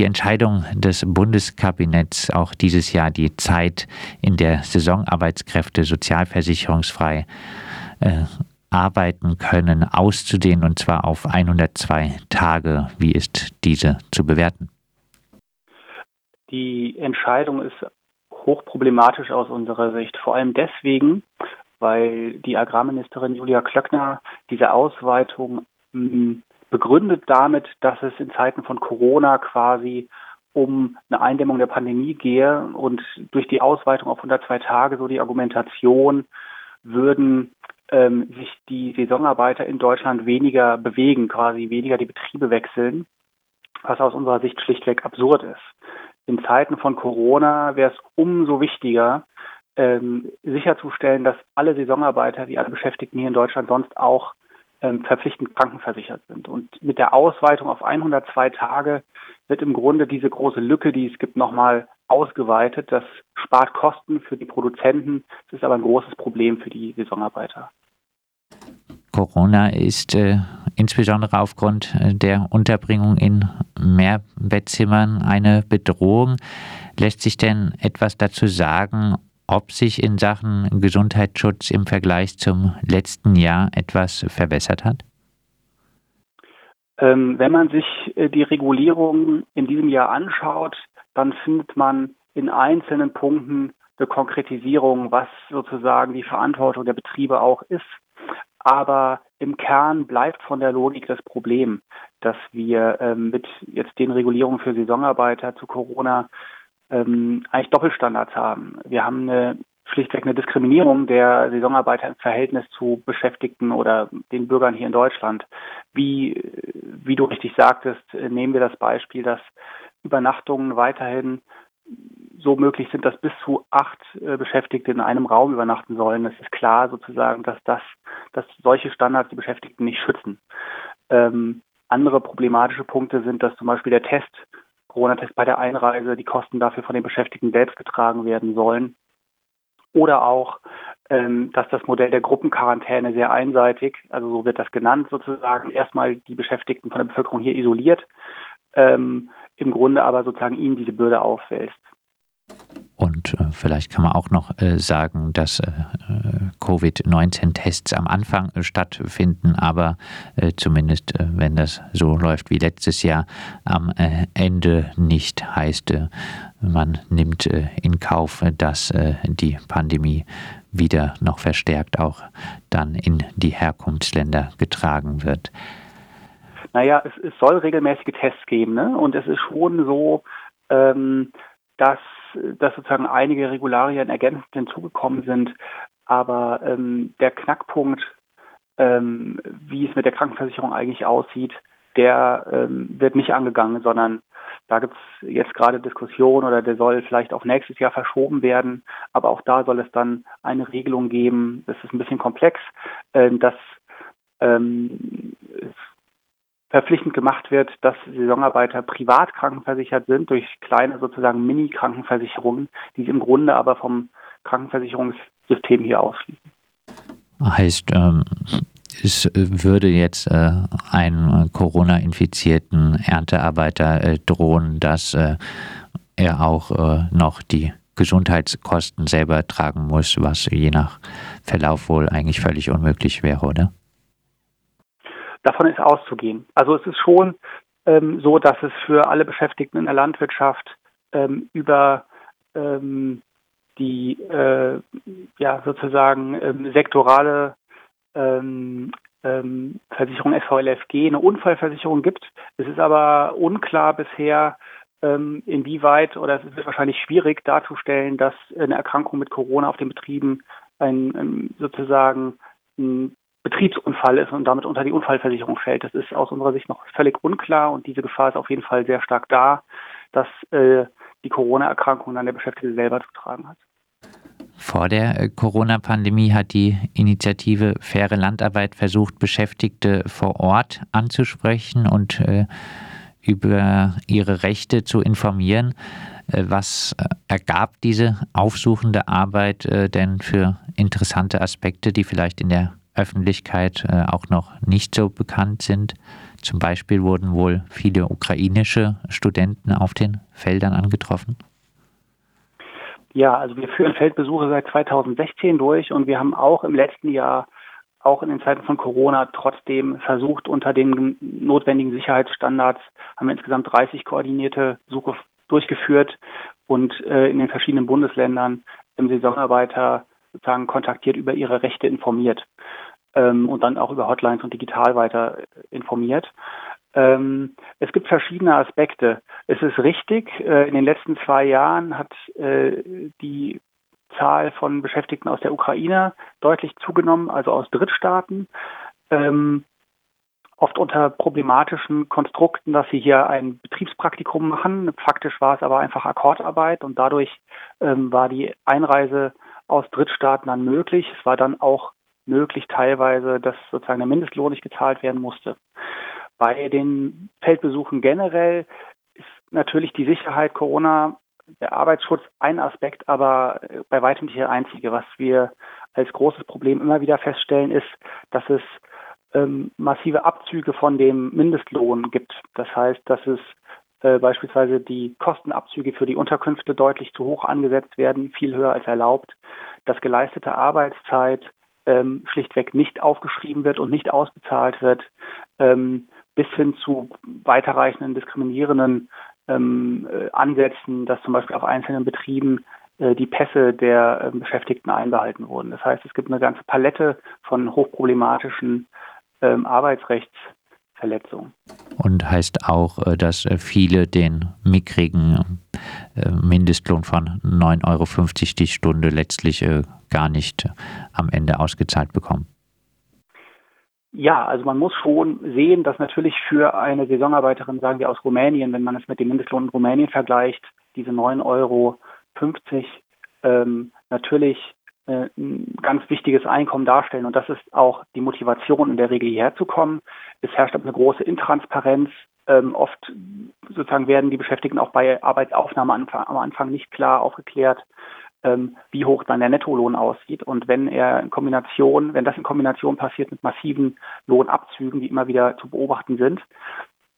die Entscheidung des Bundeskabinetts, auch dieses Jahr die Zeit in der Saisonarbeitskräfte sozialversicherungsfrei äh, arbeiten können, auszudehnen und zwar auf 102 Tage. Wie ist diese zu bewerten? Die Entscheidung ist hochproblematisch aus unserer Sicht, vor allem deswegen, weil die Agrarministerin Julia Klöckner diese Ausweitung hm, begründet damit, dass es in Zeiten von Corona quasi um eine Eindämmung der Pandemie gehe und durch die Ausweitung auf 102 Tage so die Argumentation würden ähm, sich die Saisonarbeiter in Deutschland weniger bewegen, quasi weniger die Betriebe wechseln, was aus unserer Sicht schlichtweg absurd ist. In Zeiten von Corona wäre es umso wichtiger, ähm, sicherzustellen, dass alle Saisonarbeiter, wie alle Beschäftigten hier in Deutschland sonst auch ähm, verpflichtend krankenversichert sind. Und mit der Ausweitung auf 102 Tage wird im Grunde diese große Lücke, die es gibt, nochmal ausgeweitet. Das spart Kosten für die Produzenten. Das ist aber ein großes Problem für die Saisonarbeiter. Corona ist äh, insbesondere aufgrund äh, der Unterbringung in Mehrbettzimmern eine Bedrohung. Lässt sich denn etwas dazu sagen, ob sich in Sachen Gesundheitsschutz im Vergleich zum letzten Jahr etwas verbessert hat? Ähm, wenn man sich äh, die Regulierung in diesem Jahr anschaut, dann findet man in einzelnen Punkten eine Konkretisierung, was sozusagen die Verantwortung der Betriebe auch ist. Aber im Kern bleibt von der Logik das Problem, dass wir ähm, mit jetzt den Regulierungen für Saisonarbeiter zu Corona ähm, eigentlich Doppelstandards haben. Wir haben eine schlichtweg eine Diskriminierung der Saisonarbeiter im Verhältnis zu Beschäftigten oder den Bürgern hier in Deutschland. Wie, wie du richtig sagtest, nehmen wir das Beispiel, dass Übernachtungen weiterhin so möglich sind, dass bis zu acht äh, Beschäftigte in einem Raum übernachten sollen. Es ist klar sozusagen, dass das, dass solche Standards die Beschäftigten nicht schützen. Ähm, andere problematische Punkte sind, dass zum Beispiel der Test Corona-Test bei der Einreise, die Kosten dafür von den Beschäftigten selbst getragen werden sollen. Oder auch, ähm, dass das Modell der Gruppenquarantäne sehr einseitig, also so wird das genannt sozusagen, erstmal die Beschäftigten von der Bevölkerung hier isoliert, ähm, im Grunde aber sozusagen ihnen diese Bürde aufwälzt. Äh, vielleicht kann man auch noch äh, sagen, dass äh, Covid-19-Tests am Anfang äh, stattfinden, aber äh, zumindest äh, wenn das so läuft wie letztes Jahr, am Ende nicht heißt, man nimmt in Kauf, dass die Pandemie wieder noch verstärkt auch dann in die Herkunftsländer getragen wird. Naja, es, es soll regelmäßige Tests geben, ne? Und es ist schon so, ähm, dass, dass sozusagen einige Regularien ergänzend hinzugekommen sind. Aber ähm, der Knackpunkt, ähm, wie es mit der Krankenversicherung eigentlich aussieht, der ähm, wird nicht angegangen, sondern da gibt es jetzt gerade Diskussionen oder der soll vielleicht auf nächstes Jahr verschoben werden. Aber auch da soll es dann eine Regelung geben. Das ist ein bisschen komplex, äh, dass ähm, verpflichtend gemacht wird, dass Saisonarbeiter privat krankenversichert sind durch kleine sozusagen Mini-Krankenversicherungen, die sie im Grunde aber vom Krankenversicherungssystem hier ausschließen. Heißt, ähm, es würde jetzt äh, einem Corona-infizierten Erntearbeiter äh, drohen, dass äh, er auch äh, noch die Gesundheitskosten selber tragen muss, was je nach Verlauf wohl eigentlich völlig unmöglich wäre, oder? Davon ist auszugehen. Also es ist schon ähm, so, dass es für alle Beschäftigten in der Landwirtschaft ähm, über ähm, die äh, ja sozusagen ähm, sektorale ähm, ähm, Versicherung SVLFG eine Unfallversicherung gibt. Es ist aber unklar bisher, ähm, inwieweit oder es wird wahrscheinlich schwierig darzustellen, dass eine Erkrankung mit Corona auf den Betrieben ein, ein sozusagen ein Betriebsunfall ist und damit unter die Unfallversicherung fällt. Das ist aus unserer Sicht noch völlig unklar und diese Gefahr ist auf jeden Fall sehr stark da, dass äh, die Corona-Erkrankung dann der Beschäftigte selber zu tragen hat. Vor der äh, Corona-Pandemie hat die Initiative Faire Landarbeit versucht, Beschäftigte vor Ort anzusprechen und äh, über ihre Rechte zu informieren. Äh, was äh, ergab diese aufsuchende Arbeit denn für interessante Aspekte, die vielleicht in der Öffentlichkeit äh, auch noch nicht so bekannt sind. Zum Beispiel wurden wohl viele ukrainische Studenten auf den Feldern angetroffen. Ja, also wir führen Feldbesuche seit 2016 durch und wir haben auch im letzten Jahr, auch in den Zeiten von Corona, trotzdem versucht, unter den notwendigen Sicherheitsstandards, haben wir insgesamt 30 koordinierte Suche durchgeführt und äh, in den verschiedenen Bundesländern im Saisonarbeiter sozusagen kontaktiert, über ihre Rechte informiert ähm, und dann auch über Hotlines und digital weiter informiert. Ähm, es gibt verschiedene Aspekte. Es ist richtig, äh, in den letzten zwei Jahren hat äh, die Zahl von Beschäftigten aus der Ukraine deutlich zugenommen, also aus Drittstaaten. Ähm, oft unter problematischen Konstrukten, dass sie hier ein Betriebspraktikum machen. Faktisch war es aber einfach Akkordarbeit und dadurch ähm, war die Einreise aus Drittstaaten dann möglich. Es war dann auch möglich teilweise, dass sozusagen der Mindestlohn nicht gezahlt werden musste. Bei den Feldbesuchen generell ist natürlich die Sicherheit Corona, der Arbeitsschutz ein Aspekt, aber bei weitem nicht der einzige. Was wir als großes Problem immer wieder feststellen, ist, dass es ähm, massive Abzüge von dem Mindestlohn gibt. Das heißt, dass es äh, beispielsweise die Kostenabzüge für die Unterkünfte deutlich zu hoch angesetzt werden, viel höher als erlaubt, dass geleistete Arbeitszeit ähm, schlichtweg nicht aufgeschrieben wird und nicht ausbezahlt wird, ähm, bis hin zu weiterreichenden diskriminierenden ähm, äh, Ansätzen, dass zum Beispiel auf einzelnen Betrieben äh, die Pässe der äh, Beschäftigten einbehalten wurden. Das heißt, es gibt eine ganze Palette von hochproblematischen ähm, Arbeitsrechtsverletzungen. Und heißt auch, äh, dass äh, viele den mickrigen Mindestlohn von 9,50 Euro die Stunde letztlich gar nicht am Ende ausgezahlt bekommen. Ja, also man muss schon sehen, dass natürlich für eine Saisonarbeiterin, sagen wir aus Rumänien, wenn man es mit dem Mindestlohn in Rumänien vergleicht, diese 9,50 Euro ähm, natürlich äh, ein ganz wichtiges Einkommen darstellen. Und das ist auch die Motivation, in der Regel hierher zu kommen. Es herrscht eine große Intransparenz. Ähm, oft sozusagen werden die Beschäftigten auch bei Arbeitsaufnahme am Anfang nicht klar aufgeklärt ähm, wie hoch dann der Nettolohn aussieht. Und wenn er in Kombination, wenn das in Kombination passiert mit massiven Lohnabzügen, die immer wieder zu beobachten sind,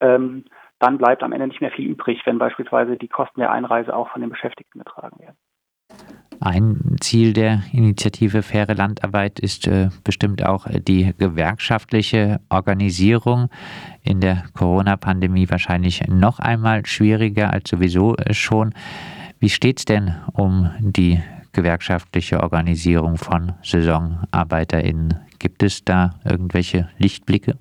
ähm, dann bleibt am Ende nicht mehr viel übrig, wenn beispielsweise die Kosten der Einreise auch von den Beschäftigten getragen werden. Ein Ziel der Initiative Faire Landarbeit ist äh, bestimmt auch äh, die gewerkschaftliche Organisierung. In der Corona-Pandemie wahrscheinlich noch einmal schwieriger als sowieso äh, schon. Wie steht es denn um die gewerkschaftliche Organisierung von SaisonarbeiterInnen? Gibt es da irgendwelche Lichtblicke?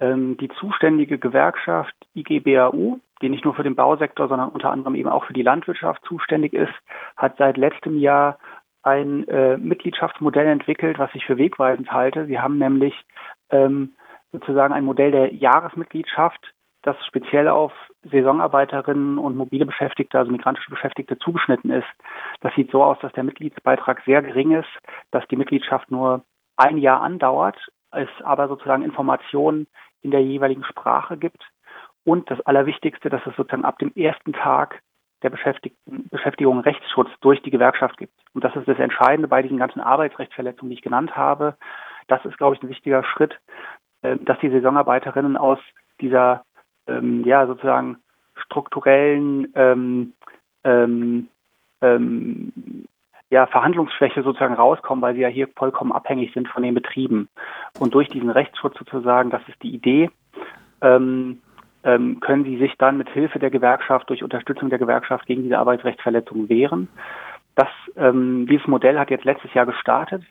Ähm, die zuständige Gewerkschaft IGBAU, die nicht nur für den Bausektor, sondern unter anderem eben auch für die Landwirtschaft zuständig ist, hat seit letztem Jahr ein äh, Mitgliedschaftsmodell entwickelt, was ich für wegweisend halte. Sie haben nämlich ähm, sozusagen ein Modell der Jahresmitgliedschaft, das speziell auf Saisonarbeiterinnen und mobile Beschäftigte, also migrantische Beschäftigte zugeschnitten ist. Das sieht so aus, dass der Mitgliedsbeitrag sehr gering ist, dass die Mitgliedschaft nur ein Jahr andauert, es aber sozusagen Informationen in der jeweiligen Sprache gibt und das Allerwichtigste, dass es sozusagen ab dem ersten Tag der Beschäftigung Rechtsschutz durch die Gewerkschaft gibt. Und das ist das Entscheidende bei diesen ganzen Arbeitsrechtsverletzungen, die ich genannt habe. Das ist, glaube ich, ein wichtiger Schritt, äh, dass die Saisonarbeiterinnen aus dieser ähm, ja sozusagen strukturellen ähm, ähm, ähm, ja, Verhandlungsschwäche sozusagen rauskommen, weil sie ja hier vollkommen abhängig sind von den Betrieben. Und durch diesen Rechtsschutz sozusagen, das ist die Idee, ähm, ähm, können sie sich dann mit Hilfe der Gewerkschaft, durch Unterstützung der Gewerkschaft gegen diese Arbeitsrechtsverletzungen wehren. Das, ähm, dieses Modell hat jetzt letztes Jahr gestartet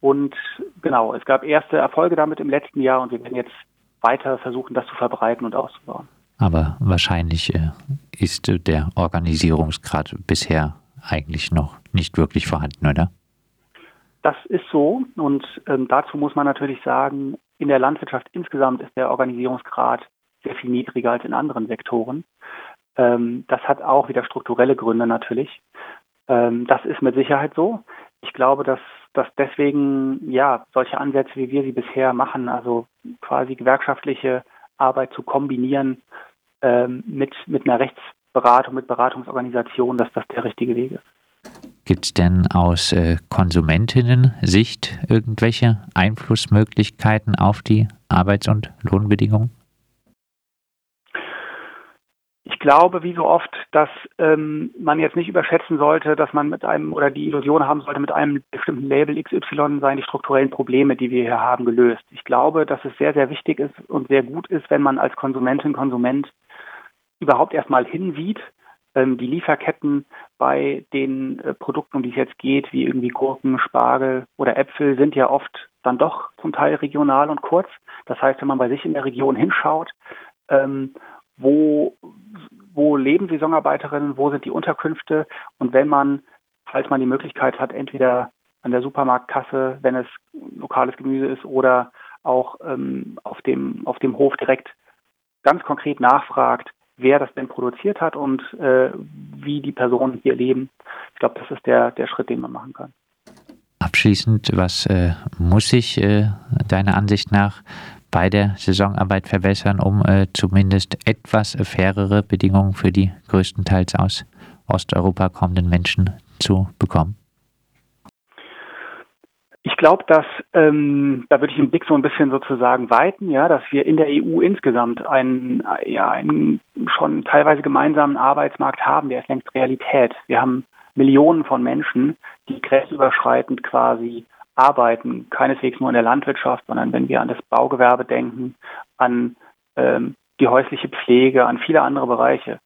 und genau, es gab erste Erfolge damit im letzten Jahr und wir werden jetzt weiter versuchen, das zu verbreiten und auszubauen. Aber wahrscheinlich äh, ist der Organisierungsgrad bisher eigentlich noch nicht wirklich vorhanden, oder? Das ist so und ähm, dazu muss man natürlich sagen, in der Landwirtschaft insgesamt ist der Organisierungsgrad sehr viel niedriger als in anderen Sektoren. Ähm, das hat auch wieder strukturelle Gründe natürlich. Ähm, das ist mit Sicherheit so. Ich glaube, dass, dass deswegen ja solche Ansätze, wie wir sie bisher machen, also quasi gewerkschaftliche Arbeit zu kombinieren ähm, mit, mit einer Rechtsberatung, mit Beratungsorganisationen, dass das der richtige Weg ist. Gibt es denn aus äh, Konsumentinnen-Sicht irgendwelche Einflussmöglichkeiten auf die Arbeits- und Lohnbedingungen? Ich glaube, wie so oft, dass ähm, man jetzt nicht überschätzen sollte, dass man mit einem oder die Illusion haben sollte, mit einem bestimmten Label XY seien die strukturellen Probleme, die wir hier haben, gelöst. Ich glaube, dass es sehr, sehr wichtig ist und sehr gut ist, wenn man als Konsumentin, Konsument überhaupt erstmal hinsieht, ähm, die Lieferketten bei den äh, Produkten, um die es jetzt geht, wie irgendwie Gurken, Spargel oder Äpfel, sind ja oft dann doch zum Teil regional und kurz. Das heißt, wenn man bei sich in der Region hinschaut, ähm, wo, wo leben Saisonarbeiterinnen, wo sind die Unterkünfte und wenn man, falls man die Möglichkeit hat, entweder an der Supermarktkasse, wenn es lokales Gemüse ist oder auch ähm, auf dem auf dem Hof direkt ganz konkret nachfragt, wer das denn produziert hat und äh, wie die Personen hier leben. Ich glaube, das ist der der Schritt, den man machen kann. Abschließend, was äh, muss sich äh, deiner Ansicht nach bei der Saisonarbeit verbessern, um äh, zumindest etwas fairere Bedingungen für die größtenteils aus Osteuropa kommenden Menschen zu bekommen? Ich glaube, dass ähm, da würde ich den Blick so ein bisschen sozusagen weiten, ja, dass wir in der EU insgesamt einen, ja, einen schon teilweise gemeinsamen Arbeitsmarkt haben, der ist längst Realität. Wir haben Millionen von Menschen, die grenzüberschreitend quasi arbeiten, keineswegs nur in der Landwirtschaft, sondern wenn wir an das Baugewerbe denken, an ähm, die häusliche Pflege, an viele andere Bereiche.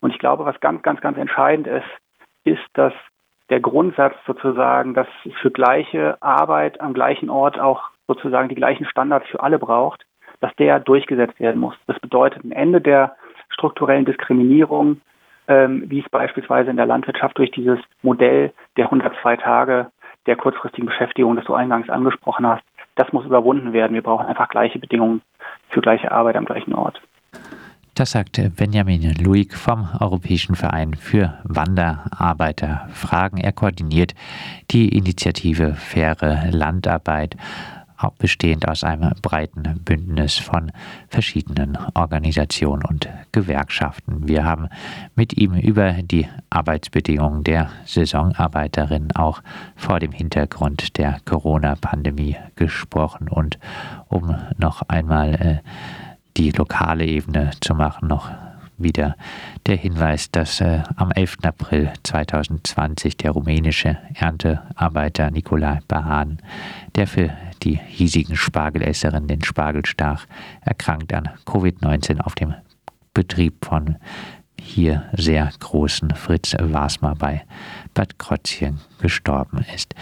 Und ich glaube, was ganz, ganz, ganz entscheidend ist, ist, dass der Grundsatz sozusagen, dass es für gleiche Arbeit am gleichen Ort auch sozusagen die gleichen Standards für alle braucht, dass der durchgesetzt werden muss. Das bedeutet ein Ende der strukturellen Diskriminierung, ähm, wie es beispielsweise in der Landwirtschaft durch dieses Modell der 102 Tage der kurzfristigen Beschäftigung, das du eingangs angesprochen hast, das muss überwunden werden. Wir brauchen einfach gleiche Bedingungen für gleiche Arbeit am gleichen Ort. Das sagte Benjamin Luig vom Europäischen Verein für Wanderarbeiterfragen. Er koordiniert die Initiative Faire Landarbeit bestehend aus einem breiten Bündnis von verschiedenen Organisationen und Gewerkschaften. Wir haben mit ihm über die Arbeitsbedingungen der Saisonarbeiterinnen auch vor dem Hintergrund der Corona-Pandemie gesprochen. Und um noch einmal äh, die lokale Ebene zu machen, noch wieder der Hinweis, dass äh, am 11. April 2020 der rumänische Erntearbeiter Nikolai Bahan, der für die hiesigen Spargelesserinnen den Spargel stach, erkrankt an Covid-19 auf dem Betrieb von hier sehr großen Fritz Wasmer bei Bad Krotzchen gestorben ist.